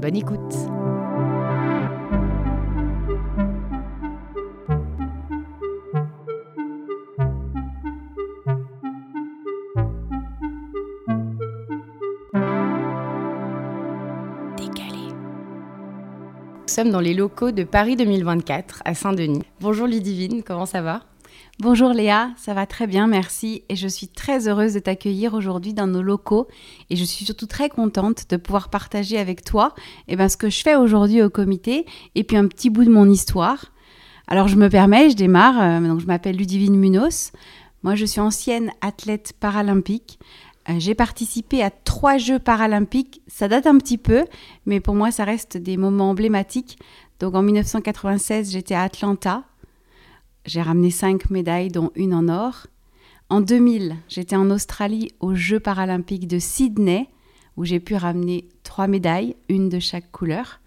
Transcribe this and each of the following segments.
Bonne écoute. Nous sommes dans les locaux de Paris 2024 à Saint-Denis. Bonjour Ludivine, comment ça va? Bonjour Léa, ça va très bien, merci. Et je suis très heureuse de t'accueillir aujourd'hui dans nos locaux. Et je suis surtout très contente de pouvoir partager avec toi eh ben, ce que je fais aujourd'hui au comité et puis un petit bout de mon histoire. Alors je me permets, je démarre. Euh, donc je m'appelle Ludivine Munoz. Moi je suis ancienne athlète paralympique. Euh, j'ai participé à trois Jeux paralympiques. Ça date un petit peu, mais pour moi ça reste des moments emblématiques. Donc en 1996 j'étais à Atlanta j'ai ramené cinq médailles, dont une en or. En 2000, j'étais en Australie aux Jeux paralympiques de Sydney, où j'ai pu ramener trois médailles, une de chaque couleur.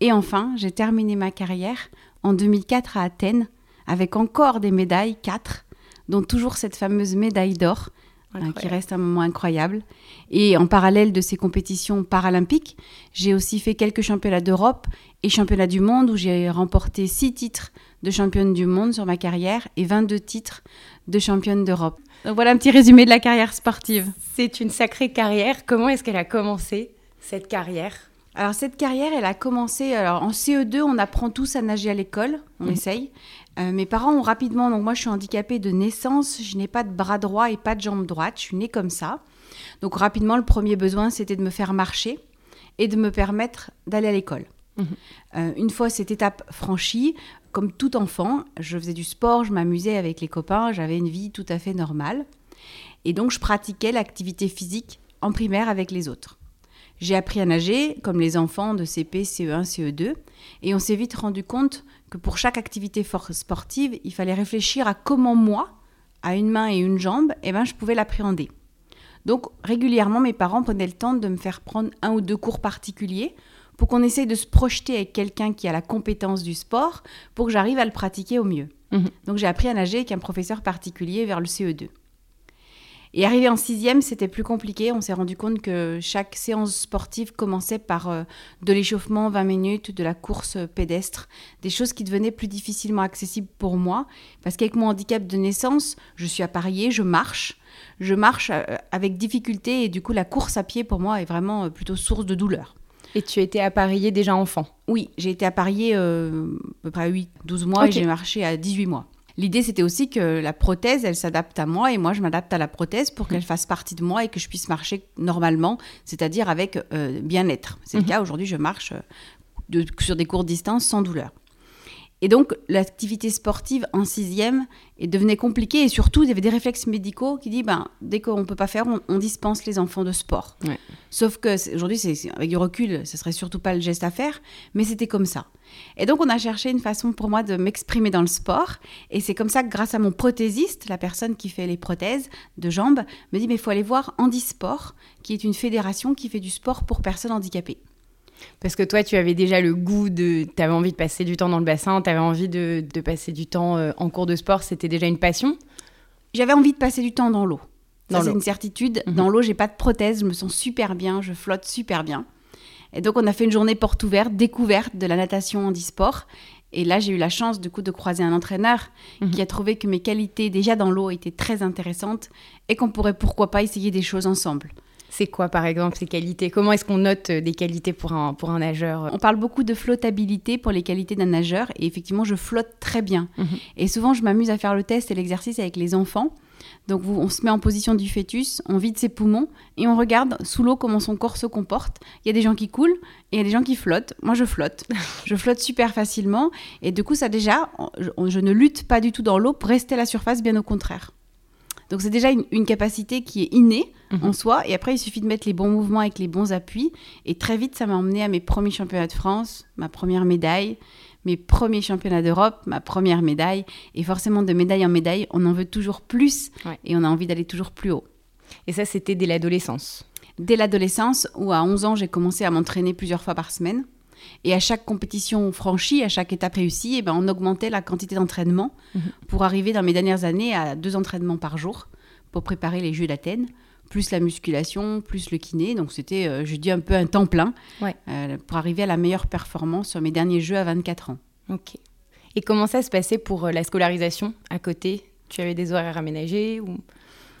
Et enfin, j'ai terminé ma carrière en 2004 à Athènes, avec encore des médailles, quatre, dont toujours cette fameuse médaille d'or, hein, qui reste un moment incroyable. Et en parallèle de ces compétitions paralympiques, j'ai aussi fait quelques championnats d'Europe et championnats du monde où j'ai remporté six titres de championne du monde sur ma carrière et 22 titres de championne d'Europe. Donc voilà un petit résumé de la carrière sportive. C'est une sacrée carrière. Comment est-ce qu'elle a commencé, cette carrière? Alors cette carrière, elle a commencé alors en CE2, on apprend tous à nager à l'école, on mhm. essaye. Euh, mes parents ont rapidement, donc moi je suis handicapée de naissance, je n'ai pas de bras droit et pas de jambe droite, je suis née comme ça. Donc rapidement, le premier besoin, c'était de me faire marcher et de me permettre d'aller à l'école. Euh, une fois cette étape franchie, comme tout enfant, je faisais du sport, je m'amusais avec les copains, j'avais une vie tout à fait normale. Et donc, je pratiquais l'activité physique en primaire avec les autres. J'ai appris à nager, comme les enfants de CP, CE1, CE2, et on s'est vite rendu compte que pour chaque activité sportive, il fallait réfléchir à comment moi, à une main et une jambe, eh ben, je pouvais l'appréhender. Donc régulièrement, mes parents prenaient le temps de me faire prendre un ou deux cours particuliers pour qu'on essaye de se projeter avec quelqu'un qui a la compétence du sport pour que j'arrive à le pratiquer au mieux. Mhm. Donc j'ai appris à nager avec un professeur particulier vers le CE2. Et arrivé en sixième, c'était plus compliqué. On s'est rendu compte que chaque séance sportive commençait par euh, de l'échauffement, 20 minutes, de la course pédestre, des choses qui devenaient plus difficilement accessibles pour moi. Parce qu'avec mon handicap de naissance, je suis appareillée, je marche. Je marche euh, avec difficulté et du coup la course à pied pour moi est vraiment euh, plutôt source de douleur. Et tu étais appareillée déjà enfant Oui, j'ai été appareillée euh, à peu près 8, 12 mois et j'ai marché à 18 mois. L'idée, c'était aussi que la prothèse, elle s'adapte à moi et moi, je m'adapte à la prothèse pour qu'elle fasse partie de moi et que je puisse marcher normalement, c'est-à-dire avec euh, bien-être. C'est le mhm. cas, aujourd'hui, je marche euh, sur des courtes distances sans douleur. Et donc, l'activité sportive en sixième devenait compliquée. Et surtout, il y avait des réflexes médicaux qui disent, ben, dès qu'on ne peut pas faire, on, dispense les enfants de sport. Sauf que aujourd'hui, avec du recul, ce serait surtout pas le geste à faire, mais c'était comme ça. Et donc, on a cherché une façon pour moi de m'exprimer dans le sport. Et c'est comme ça que grâce à mon prothésiste, la personne qui fait les prothèses de jambes, me dit, mais il faut aller voir Handisport, qui est une fédération qui fait du sport pour personnes handicapées. Parce que toi, tu avais déjà le goût de. Tu avais envie de passer du temps dans le bassin, tu avais envie de, passer du temps euh, en cours de sport, c'était déjà une passion? J'avais envie de passer du temps dans l'eau. C'est une certitude. Mhm. Dans l'eau, j'ai pas de prothèse, je me sens super bien, je flotte super bien. Et donc, on a fait une journée porte ouverte, découverte de la natation handisport. Et là, j'ai eu la chance, du coup, de croiser un entraîneur mhm. qui a trouvé que mes qualités déjà dans l'eau étaient très intéressantes et qu'on pourrait pourquoi pas essayer des choses ensemble. C'est quoi, par exemple, ces qualités? Comment est-ce qu'on note euh, des qualités pour un, pour un nageur? On parle beaucoup de flottabilité pour les qualités d'un nageur. Et effectivement, je flotte très bien. Mhm. Et souvent, je m'amuse à faire le test et l'exercice avec les enfants Donc vous, on se met en position du fœtus, on vide ses poumons et on regarde sous l'eau comment son corps se comporte. Il y a des gens qui coulent et il y a des gens qui flottent. Moi je flotte. je flotte super facilement et du coup ça déjà, je, ne lutte pas du tout dans l'eau pour rester à la surface, bien au contraire. Donc c'est déjà une, capacité qui est innée en mhm. soi et après il suffit de mettre les bons mouvements avec les bons appuis et très vite ça m'a emmené à mes premiers championnats de France, ma première médaille mes premiers championnats d'Europe, ma première médaille. Et forcément, de médaille en médaille, on en veut toujours plus et on a envie d'aller toujours plus haut. Et ça, c'était dès l'adolescence? Dès l'adolescence, où à 11 ans, j'ai commencé à m'entraîner plusieurs fois par semaine. Et à chaque compétition franchie, à chaque étape réussie, eh ben, on augmentait la quantité d'entraînement mhm. pour arriver dans mes dernières années à deux entraînements par jour pour préparer les Jeux d'Athènes plus la musculation, plus le kiné. Donc c'était, euh, je dis, un peu un temps plein euh, pour arriver à la meilleure performance sur mes derniers jeux à 24 ans. Ok. Et comment ça se passait pour euh, la scolarisation à côté? Tu avais des horaires aménagés ou...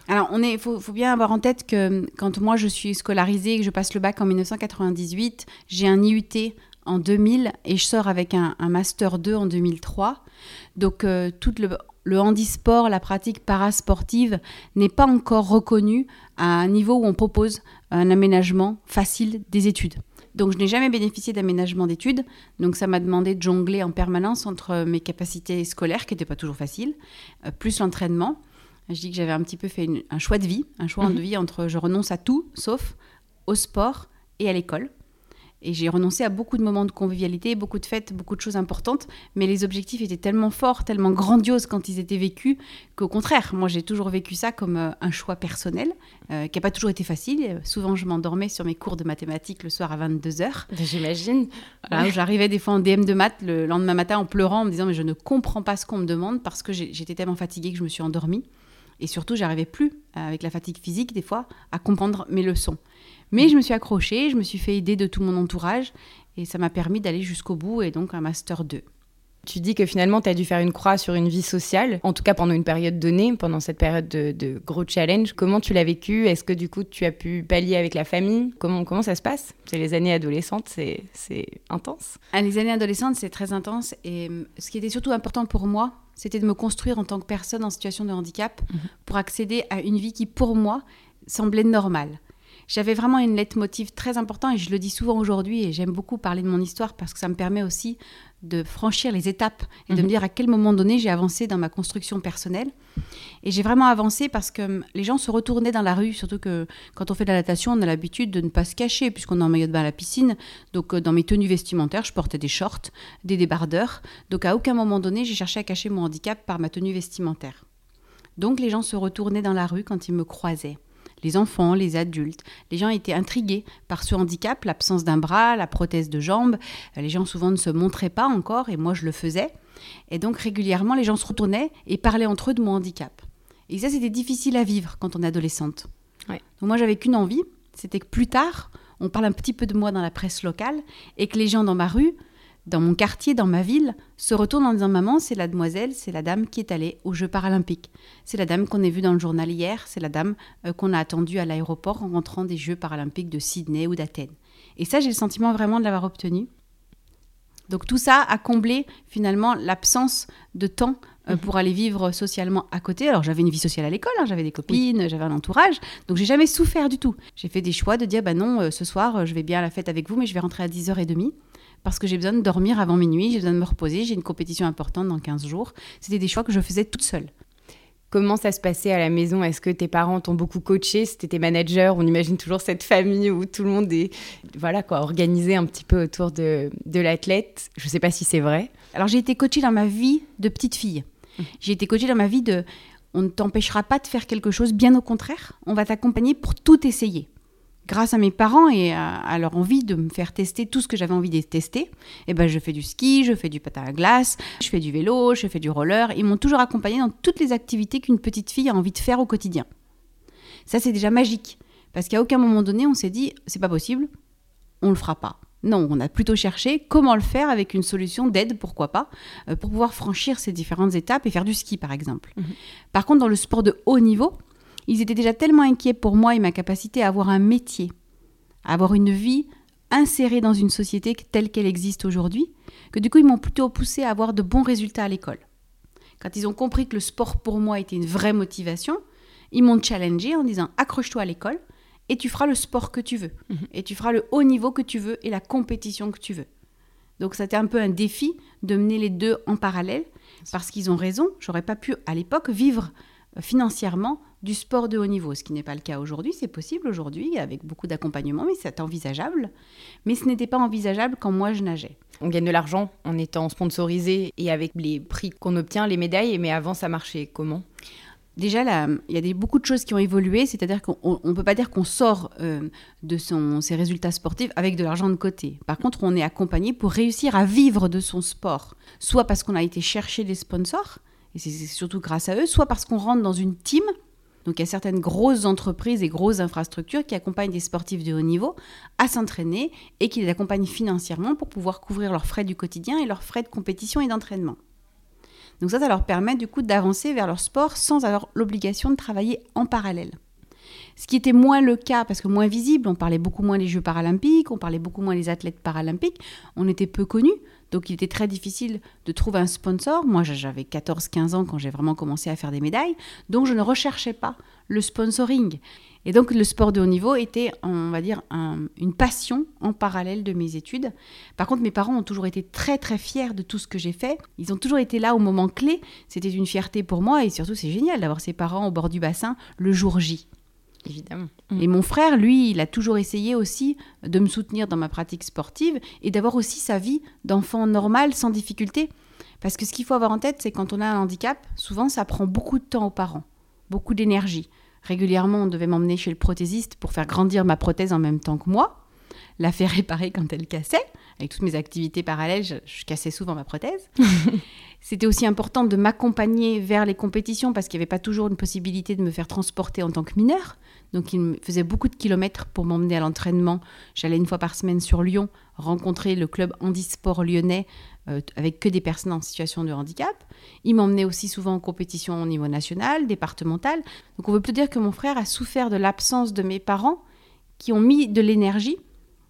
Alors, il est, faut, bien avoir en tête que quand moi je suis scolarisée, que je passe le bac en 1998, j'ai un IUT en 2000 et je sors avec un, Master 2 en 2003. Donc, tout le, le handisport, la pratique parasportive n'est pas encore reconnue à un niveau où on propose un aménagement facile des études. Donc je n'ai jamais bénéficié d'aménagement d'études, donc ça m'a demandé de jongler en permanence entre mes capacités scolaires, qui n'étaient pas toujours faciles, euh, plus l'entraînement. Je dis que j'avais un petit peu fait un choix de vie, un choix de mhm. vie entre je renonce à tout, sauf au sport et à l'école. Et j'ai renoncé à beaucoup de moments de convivialité, beaucoup de fêtes, beaucoup de choses importantes. Mais les objectifs étaient tellement forts, tellement grandioses quand ils étaient vécus, qu'au contraire, moi j'ai toujours vécu ça comme euh, un choix personnel, euh, qui n'a pas toujours été facile. Souvent, je m'endormais sur mes cours de mathématiques le soir à 22h. J'imagine. J'arrivais des fois en DM de maths le lendemain matin en pleurant, en me disant Mais je ne comprends pas ce qu'on me demande parce que j'étais tellement fatiguée que je me suis endormie. Et surtout, j'arrivais plus, avec la fatigue physique, des fois, à comprendre mes leçons. Mais je me suis accrochée, je me suis fait aider de tout mon entourage et ça m'a permis d'aller jusqu'au bout et donc un master 2. Tu dis que finalement, tu as dû faire une croix sur une vie sociale, en tout cas pendant une période donnée, pendant cette période de, gros challenge. Comment tu l'as vécu? Est-ce que du coup, tu as pu pallier avec la famille? Comment, comment ça se passe? C'est les années adolescentes, c'est intense. Ah, les années adolescentes, c'est très intense. Et hum, ce qui était surtout important pour moi, c'était de me construire en tant que personne en situation de handicap mhm. pour accéder à une vie qui, pour moi, semblait normale j'avais vraiment une leitmotiv très important et je le dis souvent aujourd'hui et j'aime beaucoup parler de mon histoire parce que ça me permet aussi de franchir les étapes et de me mhm. dire à quel moment donné j'ai avancé dans ma construction personnelle. Et j'ai vraiment avancé parce que hum, les gens se retournaient dans la rue, surtout que quand on fait de la natation, on a l'habitude de ne pas se cacher puisqu'on est en maillot de bain à la piscine. Donc euh, dans mes tenues vestimentaires, je portais des shorts, des débardeurs. Donc à aucun moment donné, j'ai cherché à cacher mon handicap par ma tenue vestimentaire. Donc les gens se retournaient dans la rue quand ils me croisaient les enfants, les adultes. Les gens étaient intrigués par ce handicap, l'absence d'un bras, la prothèse de jambe. Euh, les gens souvent ne se montraient pas encore et moi je le faisais. Et donc régulièrement, les gens se retournaient et parlaient entre eux de mon handicap. Et ça, c'était difficile à vivre quand on est adolescente. Donc moi, j'avais qu'une envie, c'était que plus tard, on parle un petit peu de moi dans la presse locale et que les gens dans ma rue dans mon quartier, dans ma ville, se retournent en disant Maman, c'est la demoiselle, c'est la dame qui est allée aux Jeux paralympiques. C'est la dame qu'on a vue dans le journal hier, c'est la dame euh, qu'on a attendue à l'aéroport en rentrant des Jeux paralympiques de Sydney ou d'Athènes. Et ça, j'ai le sentiment vraiment de l'avoir obtenu. Donc tout ça a comblé finalement l'absence de temps euh, mhm. pour aller vivre socialement à côté. Alors j'avais une vie sociale à l'école, hein, j'avais des copines, j'avais un entourage, donc j'ai jamais souffert du tout. J'ai fait des choix de dire bah non, euh, ce soir je vais bien à la fête avec vous, mais je vais rentrer à 10h30 parce que j'ai besoin de dormir avant minuit, j'ai besoin de me reposer, j'ai une compétition importante dans 15 jours. C'était des choix que je faisais toute seule. Comment ça se passait à la maison? Est-ce que tes parents t'ont beaucoup coaché? C'était tes managers? On imagine toujours cette famille où tout le monde est voilà quoi, organisé un petit peu autour de, de l'athlète. Je ne sais pas si c'est vrai. Alors j'ai été coachée dans ma vie de petite fille. Mmh. J'ai été coachée dans ma vie de on ne t'empêchera pas de faire quelque chose, bien au contraire, on va t'accompagner pour tout essayer grâce à mes parents et à, leur envie de me faire tester tout ce que j'avais envie de tester, et eh ben je fais du ski, je fais du patin à glace, je fais du vélo, je fais du roller. Ils m'ont toujours accompagné dans toutes les activités qu'une petite fille a envie de faire au quotidien. Ça, c'est déjà magique. Parce qu'à aucun moment donné, on s'est dit, c'est pas possible, on le fera pas. Non, on a plutôt cherché comment le faire avec une solution d'aide, pourquoi pas, euh, pour pouvoir franchir ces différentes étapes et faire du ski, par exemple. Mhm. Par contre, dans le sport de haut niveau, ils étaient déjà tellement inquiets pour moi et ma capacité à avoir un métier, à avoir une vie insérée dans une société telle qu'elle existe aujourd'hui, que du coup ils m'ont plutôt poussé à avoir de bons résultats à l'école. Quand ils ont compris que le sport pour moi était une vraie motivation, ils m'ont challengé en disant accroche-toi à l'école et tu feras le sport que tu veux. Mhm. Et tu feras le haut niveau que tu veux et la compétition que tu veux. Donc c'était un peu un défi de mener les deux en parallèle parce qu'ils ont raison. J'aurais pas pu à l'époque vivre financièrement du sport de haut niveau, ce qui n'est pas le cas aujourd'hui. C'est possible aujourd'hui avec beaucoup d'accompagnement, mais c'est envisageable. Mais ce n'était pas envisageable quand moi je nageais. On gagne de l'argent en étant sponsorisé et avec les prix qu'on obtient, les médailles, mais avant ça marchait comment? Déjà, là, il y a des, beaucoup de choses qui ont évolué, c'est-à-dire qu'on ne peut pas dire qu'on sort euh, de son, ses résultats sportifs avec de l'argent de côté. Par contre, on est accompagné pour réussir à vivre de son sport, soit parce qu'on a été chercher des sponsors, et c'est surtout grâce à eux, soit parce qu'on rentre dans une team. Donc il y a certaines grosses entreprises et grosses infrastructures qui accompagnent des sportifs de haut niveau à s'entraîner et qui les accompagnent financièrement pour pouvoir couvrir leurs frais du quotidien et leurs frais de compétition et d'entraînement. Donc ça, ça leur permet du coup d'avancer vers leur sport sans avoir l'obligation de travailler en parallèle. Ce qui était moins le cas, parce que moins visible, on parlait beaucoup moins des Jeux paralympiques, on parlait beaucoup moins des athlètes paralympiques, on était peu connus, donc il était très difficile de trouver un sponsor. Moi, j'avais 14-15 ans quand j'ai vraiment commencé à faire des médailles, donc je ne recherchais pas le sponsoring. Et donc le sport de haut niveau était, on va dire, un- une passion en parallèle de mes études. Par contre, mes parents ont toujours été très très fiers de tout ce que j'ai fait. Ils ont toujours été là au moment clé. C'était une fierté pour moi et surtout c'est génial d'avoir ses parents au bord du bassin le jour J. Évidemment. Et mon frère, lui, il a toujours essayé aussi de me soutenir dans ma pratique sportive et d'avoir aussi sa vie d'enfant normal sans difficulté. Parce que ce qu'il faut avoir en tête, c'est quand on a un handicap, souvent ça prend beaucoup de temps aux parents, beaucoup d'énergie. Régulièrement, on devait m'emmener chez le prothésiste pour faire grandir ma prothèse en même temps que moi, la faire réparer quand elle cassait. Avec toutes mes activités parallèles, je, je cassais souvent ma prothèse. C'était aussi important de m'accompagner vers les compétitions parce qu'il n'y avait pas toujours une possibilité de me faire transporter en tant que mineur. Donc il me faisait beaucoup de kilomètres pour m'emmener à l'entraînement. J'allais une fois par semaine sur Lyon rencontrer le club handisport lyonnais euh, avec que des personnes en situation de handicap. Il m'emmenait aussi souvent en compétition au niveau national, départemental. Donc on veut plus dire que mon frère a souffert de l'absence de mes parents qui ont mis de l'énergie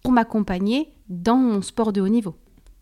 pour m'accompagner dans mon sport de haut niveau.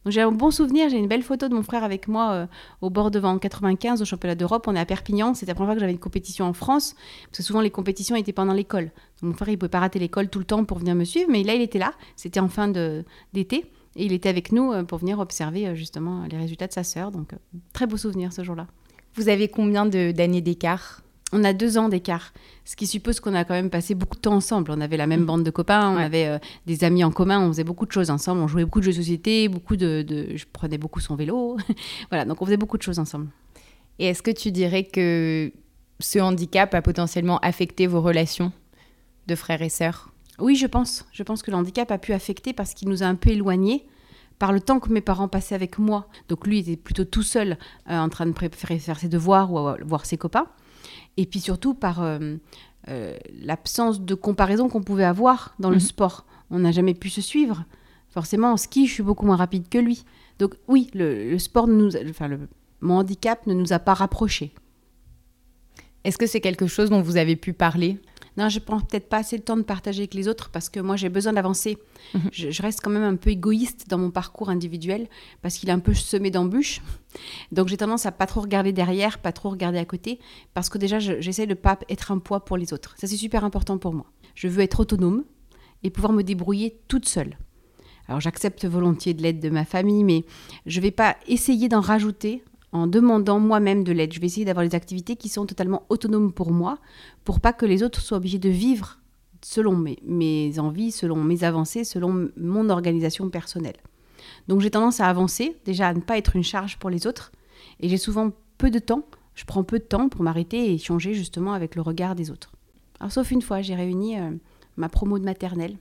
Donc j'ai un bon souvenir, j'ai une belle photo de mon frère avec moi euh, au bord devant en 95 au championnat d'Europe. On est à Perpignan, c'était la première fois que j'avais une compétition en France, parce que souvent les compétitions étaient pendant l'école. Mon frère il pouvait pas rater l'école tout le temps pour venir me suivre, mais là il était là, c'était en fin de- d'été, et il était avec nous euh, pour venir observer euh, justement les résultats de sa sœur. Donc très beau souvenir ce jour-là. Vous avez combien de- d'années d'écart? On a deux ans d'écart, ce qui suppose qu'on a quand même passé beaucoup de temps ensemble. On avait la même bande de copains, on Ouais. avait euh, des amis en commun, on faisait beaucoup de choses ensemble, on jouait beaucoup de jeux de société, beaucoup de, de- je prenais beaucoup son vélo, voilà, donc on faisait beaucoup de choses ensemble. Et est-ce que tu dirais que ce handicap a potentiellement affecté vos relations de frères et sœurs? Oui, je pense. Je pense que le handicap a pu affecter parce qu'il nous a un peu éloignés par le temps que mes parents passaient avec moi. Donc lui était plutôt tout seul euh, en train de préférer faire ses devoirs ou voir ses copains. Et puis surtout par euh, euh, l'absence de comparaison qu'on pouvait avoir dans le Mhm. sport. On n'a jamais pu se suivre. Forcément, en ski, je suis beaucoup moins rapide que lui. Donc oui, le, le sport, nous, a- enfin, le- mon handicap ne nous a pas rapprochés. Est-ce que c'est quelque chose dont vous avez pu parler? Non, je prends peut-être pas assez le temps de partager avec les autres parce que moi j'ai besoin d'avancer. Mhm. je, je reste quand même un peu égoïste dans mon parcours individuel parce qu'il est un peu semé d'embûches. Donc j'ai tendance à pas trop regarder derrière, pas trop regarder à côté parce que déjà je- j'essaie de pas être un poids pour les autres. Ça c'est super important pour moi. Je veux être autonome et pouvoir me débrouiller toute seule. Alors j'accepte volontiers de l'aide de ma famille, mais je vais pas essayer d'en rajouter en demandant moi-même de l'aide. Je vais essayer d'avoir des activités qui sont totalement autonomes pour moi, pour pas que les autres soient obligés de vivre selon mes, envies, selon mes avancées, selon mon organisation personnelle. Donc j'ai tendance à avancer, déjà à ne pas être une charge pour les autres, et j'ai souvent peu de temps, je prends peu de temps pour m'arrêter et échanger justement avec le regard des autres. Alors sauf une fois, j'ai réuni euh, ma promo de maternelle.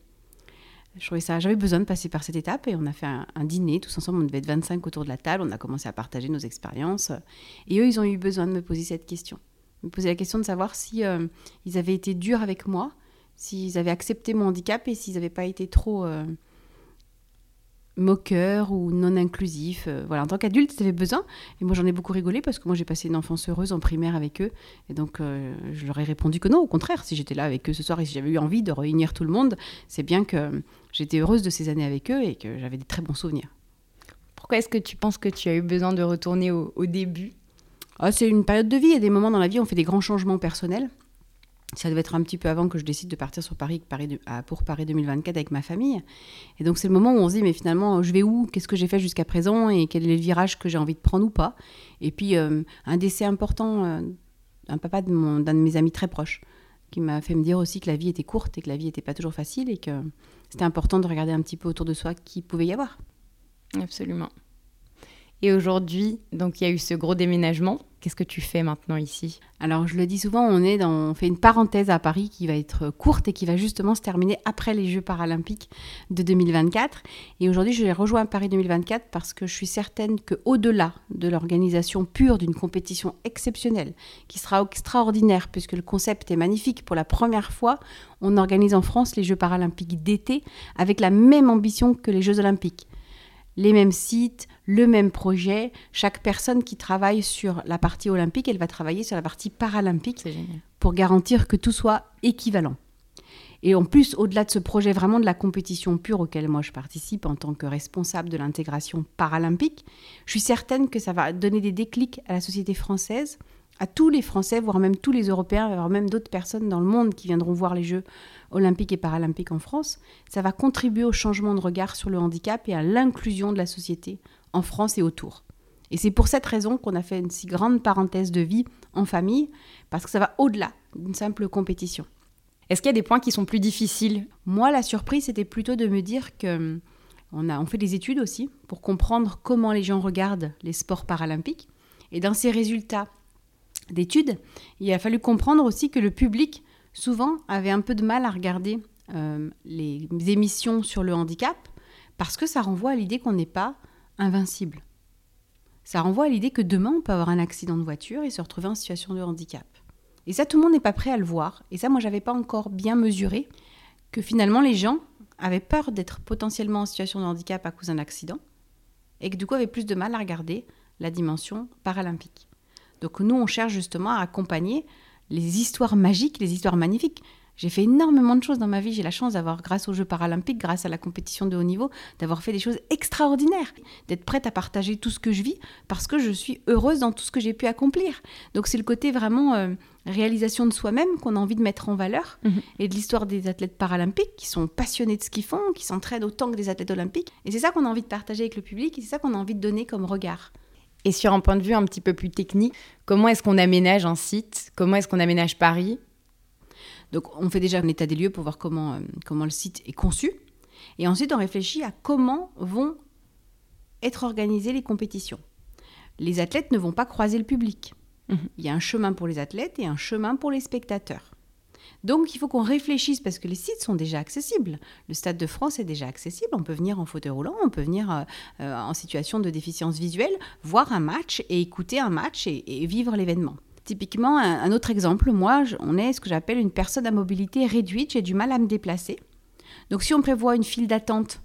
Je trouvais ça, j'avais besoin de passer par cette étape et on a fait un, dîner tous ensemble. On devait être 25 autour de la table. On a commencé à partager nos expériences. Et eux, ils ont eu besoin de me poser cette question. Me poser la question de savoir si euh, ils avaient été durs avec moi, s'ils avaient accepté mon handicap et s'ils n'avaient pas été trop euh, moqueurs ou non inclusifs. Euh, voilà, en tant qu'adulte, ils avaient besoin. Et moi, j'en ai beaucoup rigolé parce que moi, j'ai passé une enfance heureuse en primaire avec eux. Et donc, euh, je leur ai répondu que non, au contraire, si j'étais là avec eux ce soir et si j'avais eu envie de réunir tout le monde, c'est bien que j'étais heureuse de ces années avec eux et que j'avais des très bons souvenirs. Pourquoi est-ce que tu penses que tu as eu besoin de retourner au, au début? Ah, c'est une période de vie. Il y a des moments dans la vie où on fait des grands changements personnels. Ça devait être un petit peu avant que je décide de partir sur Paris, pour Paris 2024 avec ma famille. Et donc c'est le moment où on se dit, mais finalement, je vais où? Qu'est-ce que j'ai fait jusqu'à présent? Et quel est le virage que j'ai envie de prendre ou pas? Et puis, euh, un décès important, euh, un papa d'un de, de, mes amis très proches, qui m'a fait me dire aussi que la vie était courte et que la vie n'était pas toujours facile et que c'était important de regarder un petit peu autour de soi qui pouvait y avoir. Absolument. Et aujourd'hui, donc il y a eu ce gros déménagement. Qu'est-ce que tu fais maintenant ici? Alors, je le dis souvent, on, est on fait une parenthèse à Paris qui va être courte et qui va justement se terminer après les Jeux paralympiques de 2024. Et aujourd'hui, je rejoint Paris 2024 parce que je suis certaine qu'au-delà de l'organisation pure d'une compétition exceptionnelle, qui sera extraordinaire puisque le concept est magnifique, pour la première fois, on organise en France les Jeux paralympiques d'été avec la même ambition que les Jeux olympiques les mêmes sites, le même projet. Chaque personne qui travaille sur la partie olympique, elle va travailler sur la partie paralympique pour garantir que tout soit équivalent. Et en plus, au-delà de ce projet vraiment de la compétition pure auquel moi je participe en tant que responsable de l'intégration paralympique, je suis certaine que ça va donner des déclics à la société française, à tous les Français, voire même tous les Européens, voire même d'autres personnes dans le monde qui viendront voir les Jeux olympiques et paralympiques en France. Ça va contribuer au changement de regard sur le handicap et à l'inclusion de la société en France et autour. Et c'est pour cette raison qu'on a fait une si grande parenthèse de vie en famille, parce que ça va au-delà d'une simple compétition. Est-ce qu'il y a des points qui sont plus difficiles? Moi, la surprise, c'était plutôt de me dire que hum, on, a, fait des études aussi pour comprendre comment les gens regardent les sports paralympiques. Et dans ces résultats d'études, il a fallu comprendre aussi que le public, souvent, avait un peu de mal à regarder euh, les émissions sur le handicap parce que ça renvoie à l'idée qu'on n'est pas invincible. Ça renvoie à l'idée que demain, on peut avoir un accident de voiture et se retrouver en situation de handicap. Et ça, tout le monde n'est pas prêt à le voir. Et ça, moi, j'avais pas encore bien mesuré que finalement, les gens avaient peur d'être potentiellement en situation de handicap à cause d'un accident et que du coup avaient plus de mal à regarder la dimension paralympique. Donc nous, on cherche justement à accompagner les histoires magiques, les histoires magnifiques. J'ai fait énormément de choses dans ma vie. J'ai la chance d'avoir, grâce aux Jeux paralympiques, grâce à la compétition de haut niveau, d'avoir fait des choses extraordinaires, d'être prête à partager tout ce que je vis parce que je suis heureuse dans tout ce que j'ai pu accomplir. Donc c'est le côté vraiment euh, réalisation de soi-même qu'on a envie de mettre en valeur mhm. et de l'histoire des athlètes paralympiques qui sont passionnés de ce qu'ils font, qui s'entraînent autant que des athlètes olympiques. Et c'est ça qu'on a envie de partager avec le public et c'est ça qu'on a envie de donner comme regard. Et sur un point de vue un petit peu plus technique, comment est-ce qu'on aménage un site? Comment est-ce qu'on aménage Paris? Donc on fait déjà un état des lieux pour voir comment, euh, comment le site est conçu. Et ensuite on réfléchit à comment vont être organisées les compétitions. Les athlètes ne vont pas croiser le public. Mhm. Il y a un chemin pour les athlètes et un chemin pour les spectateurs. Donc il faut qu'on réfléchisse parce que les sites sont déjà accessibles. Le Stade de France est déjà accessible. On peut venir en fauteuil roulant, on peut venir euh, euh, en situation de déficience visuelle, voir un match et écouter un match et, vivre l'événement. Typiquement, un, autre exemple, moi, on est ce que j'appelle une personne à mobilité réduite, j'ai du mal à me déplacer. Donc si on prévoit une file d'attente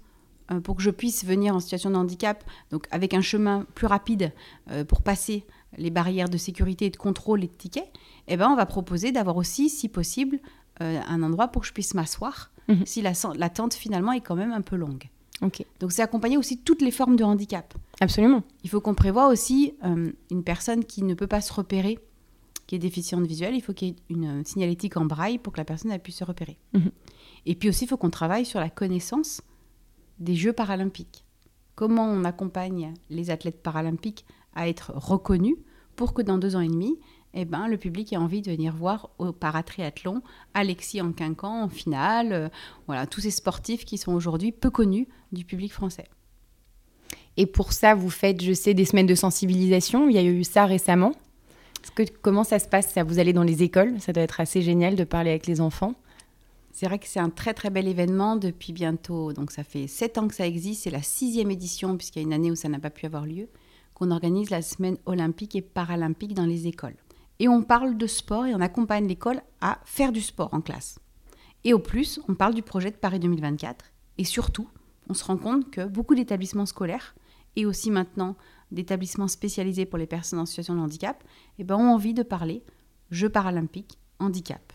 euh, pour que je puisse venir en situation de handicap, donc avec un chemin plus rapide pour passer les barrières de sécurité et de contrôle et de tickets, eh ben, on va proposer d'avoir aussi, si possible, euh, un endroit pour que je puisse m'asseoir mhm. si l'attente finalement est quand même un peu longue. Donc c'est accompagner aussi toutes les formes de handicap. Absolument. Il faut qu'on prévoie aussi euh, une personne qui ne peut pas se repérer, qui est déficiente visuelle, il faut qu'il y ait une signalétique en braille pour que la personne puisse se repérer. Mhm. Et puis aussi, il faut qu'on travaille sur la connaissance des Jeux paralympiques. Comment on accompagne les athlètes paralympiques à être reconnus pour que dans deux ans et demi, eh ben, le public ait envie de venir voir au paratriathlon Alexis en quinquant en finale, euh, voilà, tous ces sportifs qui sont aujourd'hui peu connus du public français. Et pour ça, vous faites, je sais, des semaines de sensibilisation. Il y a eu ça récemment. Que, comment ça se passe ça? Vous allez dans les écoles Ça doit être assez génial de parler avec les enfants. C'est vrai que c'est un très très bel événement depuis bientôt. Donc ça fait sept ans que ça existe. C'est la sixième édition puisqu'il y a une année où ça n'a pas pu avoir lieu qu'on organise la semaine olympique et paralympique dans les écoles. Et on parle de sport et on accompagne l'école à faire du sport en classe. Et au plus, on parle du projet de Paris 2024. Et surtout, on se rend compte que beaucoup d'établissements scolaires et aussi maintenant d'établissements spécialisés pour les personnes en situation de handicap eh ben, ont envie de parler Jeux paralympiques, handicap.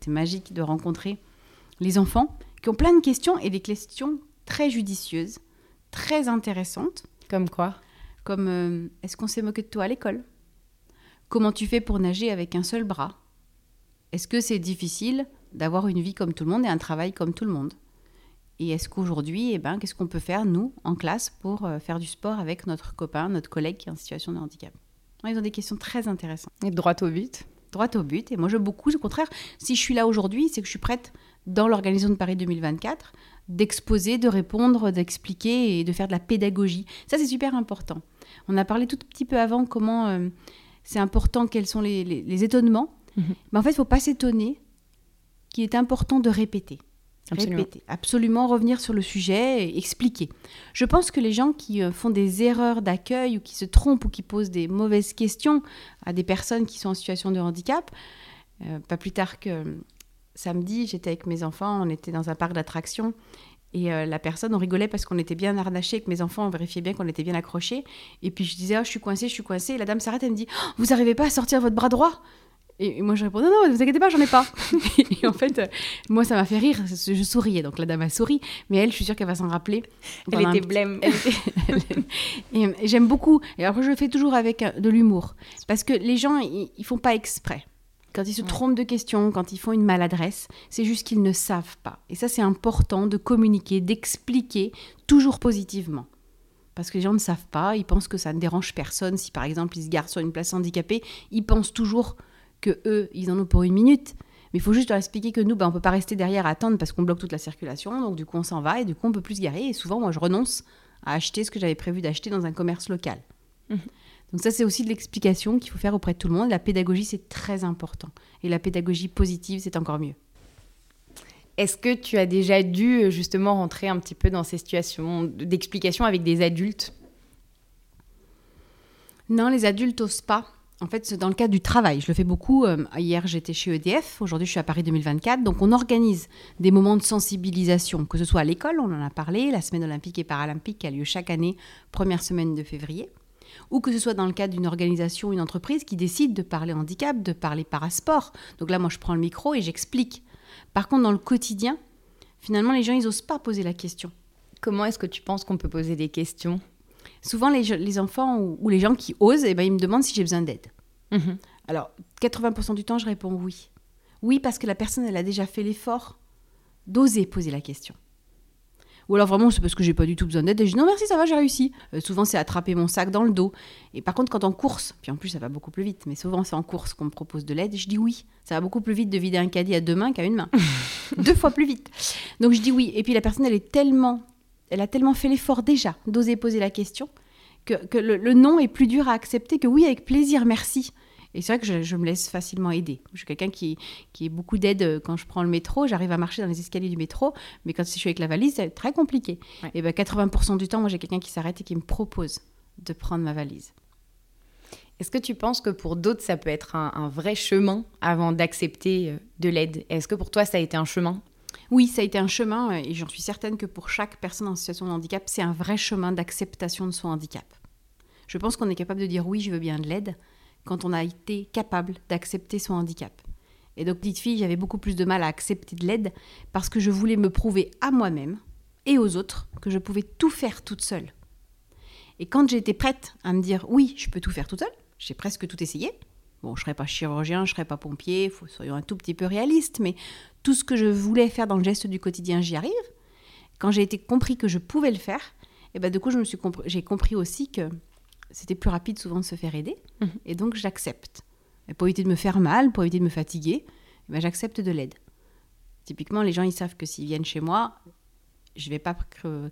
C'est magique de rencontrer les enfants qui ont plein de questions et des questions très judicieuses, très intéressantes. Comme quoi? Comme euh, est-ce qu'on s'est moqué de toi à l'école? Comment tu fais pour nager avec un seul bras? Est-ce que c'est difficile d'avoir une vie comme tout le monde et un travail comme tout le monde? Et est-ce qu'aujourd'hui, eh ben, qu'est-ce qu'on peut faire, nous, en classe, pour euh, faire du sport avec notre copain, notre collègue qui est en situation de handicap? Ils ont des questions très intéressantes. Et droit au but? Droit au but. Et moi, je beaucoup. Au contraire, si je suis là aujourd'hui, c'est que je suis prête, dans l'organisation de Paris 2024, d'exposer, de répondre, d'expliquer et de faire de la pédagogie. Ça, c'est super important. On a parlé tout petit peu avant comment euh, c'est important, quels sont les, étonnements. Mhm. Mais en fait, il ne faut pas s'étonner qu'il est important de répéter. Absolument. Répéter, absolument revenir sur le sujet et expliquer. Je pense que les gens qui euh, font des erreurs d'accueil ou qui se trompent ou qui posent des mauvaises questions à des personnes qui sont en situation de handicap, euh, pas plus tard que samedi, j'étais avec mes enfants, on était dans un parc d'attractions et euh, la personne, on rigolait parce qu'on était bien harnachés, que mes enfants, on vérifiait bien qu'on était bien accrochés. Et puis je disais, oh, je suis coincée, je suis coincée. Et la dame s'arrête, elle me dit, oh, vous n'arrivez pas à sortir votre bras droit? Et moi, je réponds non, non, ne vous inquiétez pas, j'en ai pas. et en fait, euh, moi, ça m'a fait rire. Je souriais. Donc la dame a souri. Mais elle, je suis sûre qu'elle va s'en rappeler. Elle était blême. et, j'aime beaucoup. Et après, je le fais toujours avec euh, de l'humour. Parce que les gens, ils, ne font pas exprès. Quand ils se trompent de questions, quand ils font une maladresse, c'est juste qu'ils ne savent pas. Et ça, c'est important de communiquer, d'expliquer toujours positivement. Parce que les gens ne savent pas, ils pensent que ça ne dérange personne. Si par exemple ils se garent sur une place handicapée, ils pensent toujours que eux, ils en ont pour une minute. Mais il faut juste leur expliquer que nous, ben, on ne peut pas rester derrière à attendre parce qu'on bloque toute la circulation. Donc du coup, on s'en va et du coup, on peut plus se garer. Et souvent, moi, je renonce à acheter ce que j'avais prévu d'acheter dans un commerce local. Mmh. Donc ça, c'est aussi de l'explication qu'il faut faire auprès de tout le monde. La pédagogie, c'est très important. Et la pédagogie positive, c'est encore mieux. Est-ce que tu as déjà dû euh, justement rentrer un petit peu dans ces situations d'explication avec des adultes? Non, les adultes n'osent pas. En fait, c'est dans le cadre du travail. Je le fais beaucoup. Euh, hier, j'étais chez EDF. Aujourd'hui, je suis à Paris 2024. Donc, on organise des moments de sensibilisation, que ce soit à l'école, on en a parlé, la semaine olympique et paralympique qui a lieu chaque année, première semaine de février ou que ce soit dans le cadre d'une organisation, une entreprise qui décide de parler handicap, de parler parasport. Donc là, moi, je prends le micro et j'explique. Par contre, dans le quotidien, finalement, les gens, ils n'osent pas poser la question. Comment est-ce que tu penses qu'on peut poser des questions? Souvent, les, enfants ou, les gens qui osent, eh ben, ils me demandent si j'ai besoin d'aide. Mhm. Alors, 80% du temps, je réponds oui. Oui, parce que la personne, elle a déjà fait l'effort d'oser poser la question. Ou alors vraiment, c'est parce que j'ai pas du tout besoin d'aide. Et je dis non, merci, ça va, j'ai réussi. Euh, souvent, c'est attraper mon sac dans le dos. Et par contre, quand en course, puis en plus, ça va beaucoup plus vite, mais souvent, c'est en course qu'on me propose de l'aide. Et je dis oui. Ça va beaucoup plus vite de vider un caddie à deux mains qu'à une main. deux fois plus vite. Donc, je dis oui. Et puis, la personne, elle est tellement. Elle a tellement fait l'effort déjà d'oser poser la question que, le non est plus dur à accepter que oui, avec plaisir, merci. Et c'est vrai que je, me laisse facilement aider. Je suis quelqu'un qui, qui est beaucoup d'aide euh, quand je prends le métro. J'arrive à marcher dans les escaliers du métro, mais quand je suis avec la valise, c'est très compliqué. Et ben 80% du temps, moi, j'ai quelqu'un qui s'arrête et qui me propose de prendre ma valise. Est-ce que tu penses que pour d'autres, ça peut être un, vrai chemin avant d'accepter euh, de l'aide? Est-ce que pour toi, ça a été un chemin? Oui, ça a été un chemin euh, et j'en suis certaine que pour chaque personne en situation de handicap, c'est un vrai chemin d'acceptation de son handicap. Je pense qu'on est capable de dire oui, je veux bien de l'aide, quand on a été capable d'accepter son handicap. Et donc, petite fille, j'avais beaucoup plus de mal à accepter de l'aide parce que je voulais me prouver à moi-même et aux autres que je pouvais tout faire toute seule. Et quand j'étais prête à me dire oui, je peux tout faire toute seule, j'ai presque tout essayé. Bon, je ne serais pas chirurgien, je ne serais pas pompier, faut, soyons un tout petit peu réaliste, mais tout ce que je voulais faire dans le geste du quotidien, j'y arrive. Quand j'ai été compris que je pouvais le faire, et ben, du coup, j'ai compris aussi que c'était plus rapide souvent de se faire aider. Mhm. Et donc, j'accepte. pour éviter de me faire mal, pour éviter de me fatiguer, eh ben, j'accepte de l'aide. Typiquement, les gens, ils savent que s'ils viennent chez moi, je ne vais pas